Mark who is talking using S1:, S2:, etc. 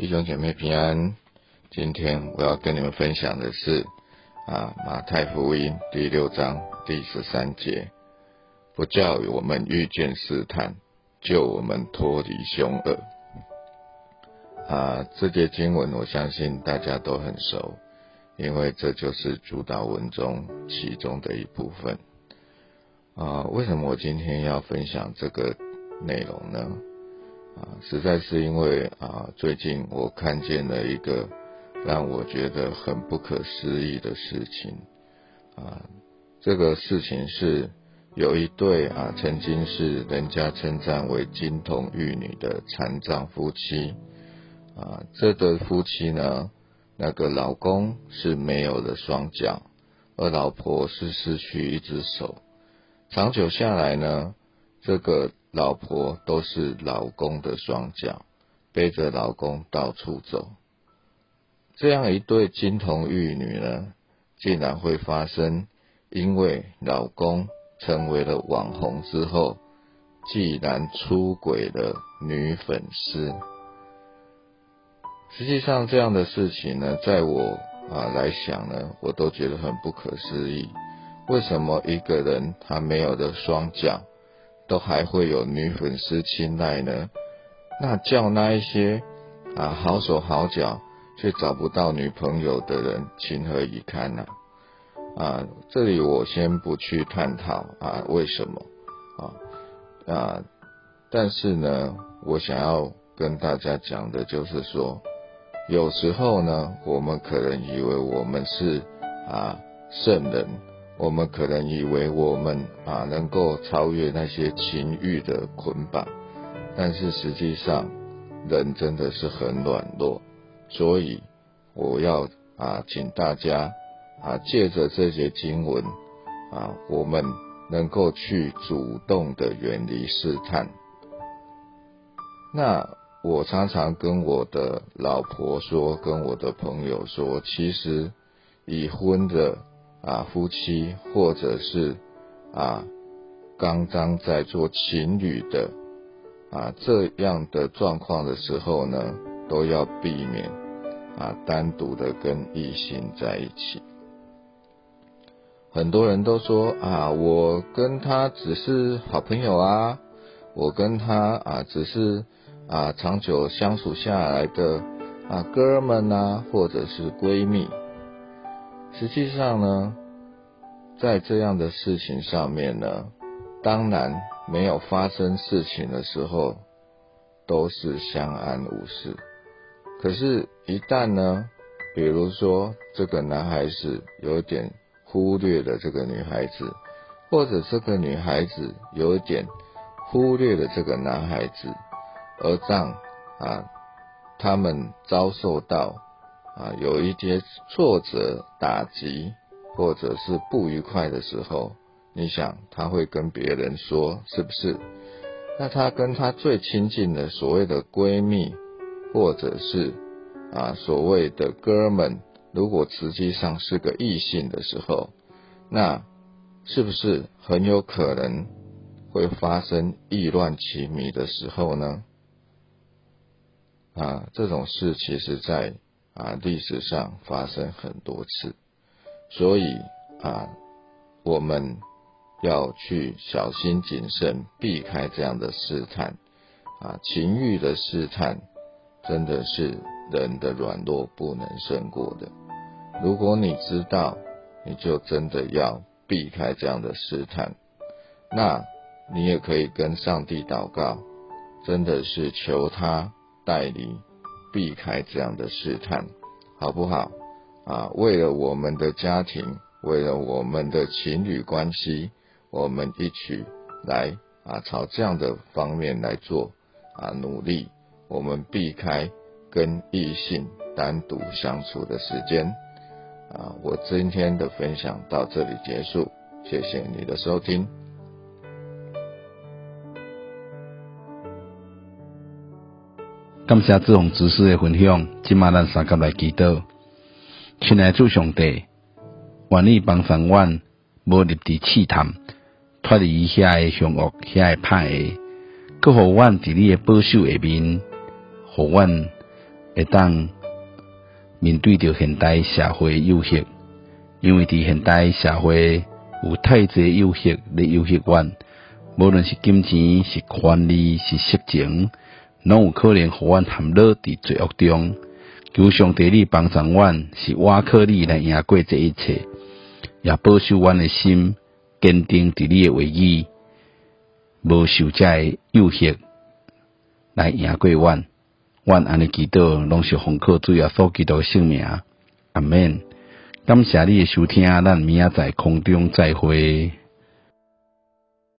S1: 弟兄姐妹平安，今天我要跟你们分享的是啊马太福音第六章第十三节，不教育我们遇见试探，救我们脱离凶恶。啊，这节经文我相信大家都很熟，因为这就是主导文中其中的一部分。啊，为什么我今天要分享这个内容呢？啊，实在是因为啊，最近我看见了一个让我觉得很不可思议的事情啊。这个事情是有一对啊，曾经是人家称赞为金童玉女的残障夫妻啊。这对夫妻呢，那个老公是没有了双脚，而老婆是失去一只手。长久下来呢，这个。老婆都是老公的双脚，背着老公到处走。这样一对金童玉女呢，竟然会发生，因为老公成为了网红之后，既然出轨了女粉丝。实际上，这样的事情呢，在我啊来想呢，我都觉得很不可思议。为什么一个人他没有了双脚？都还会有女粉丝青睐呢，那叫那一些啊好手好脚却找不到女朋友的人情何以堪呢？啊，这里我先不去探讨啊为什么啊啊，但是呢，我想要跟大家讲的就是说，有时候呢，我们可能以为我们是啊圣人。我们可能以为我们啊能够超越那些情欲的捆绑，但是实际上人真的是很软弱，所以我要啊请大家啊借着这些经文啊，我们能够去主动的远离试探。那我常常跟我的老婆说，跟我的朋友说，其实已婚的。啊，夫妻或者是啊，刚刚在做情侣的啊这样的状况的时候呢，都要避免啊单独的跟异性在一起。很多人都说啊，我跟他只是好朋友啊，我跟他啊只是啊长久相处下来的啊哥们啊，或者是闺蜜。实际上呢，在这样的事情上面呢，当然没有发生事情的时候都是相安无事。可是，一旦呢，比如说这个男孩子有点忽略了这个女孩子，或者这个女孩子有点忽略了这个男孩子，而让啊他们遭受到。啊，有一些挫折、打击，或者是不愉快的时候，你想他会跟别人说，是不是？那他跟他最亲近的所谓的闺蜜，或者是啊所谓的哥们，如果实际上是个异性的时候，那是不是很有可能会发生意乱情迷的时候呢？啊，这种事其实，在啊，历史上发生很多次，所以啊，我们要去小心谨慎，避开这样的试探。啊，情欲的试探真的是人的软弱不能胜过的。如果你知道，你就真的要避开这样的试探。那你也可以跟上帝祷告，真的是求他带领。避开这样的试探，好不好？啊，为了我们的家庭，为了我们的情侣关系，我们一起来啊，朝这样的方面来做啊努力。我们避开跟异性单独相处的时间。啊，我今天的分享到这里结束，谢谢你的收听。
S2: 感谢志宏知识的分享，今晚咱三个来祈祷。亲爱主上帝，愿你帮助阮，无入伫试探，脱离遐个凶恶、遐个歹个，搁互阮伫你诶保守下面，互阮会当面对着现代社会诱惑，因为伫现代社会有太侪诱惑咧诱惑阮，无论是金钱、是权利、是色情，拢有可能互阮陷落伫罪恶中。求上帝你帮助阮，是我靠你来赢过这一切，也保守阮诶心坚定伫你诶话语，无受这诱惑来赢过阮。阮安尼祈祷，拢是奉靠主耶稣基督圣名，阿免。感谢你诶收听，咱明仔载空中再会。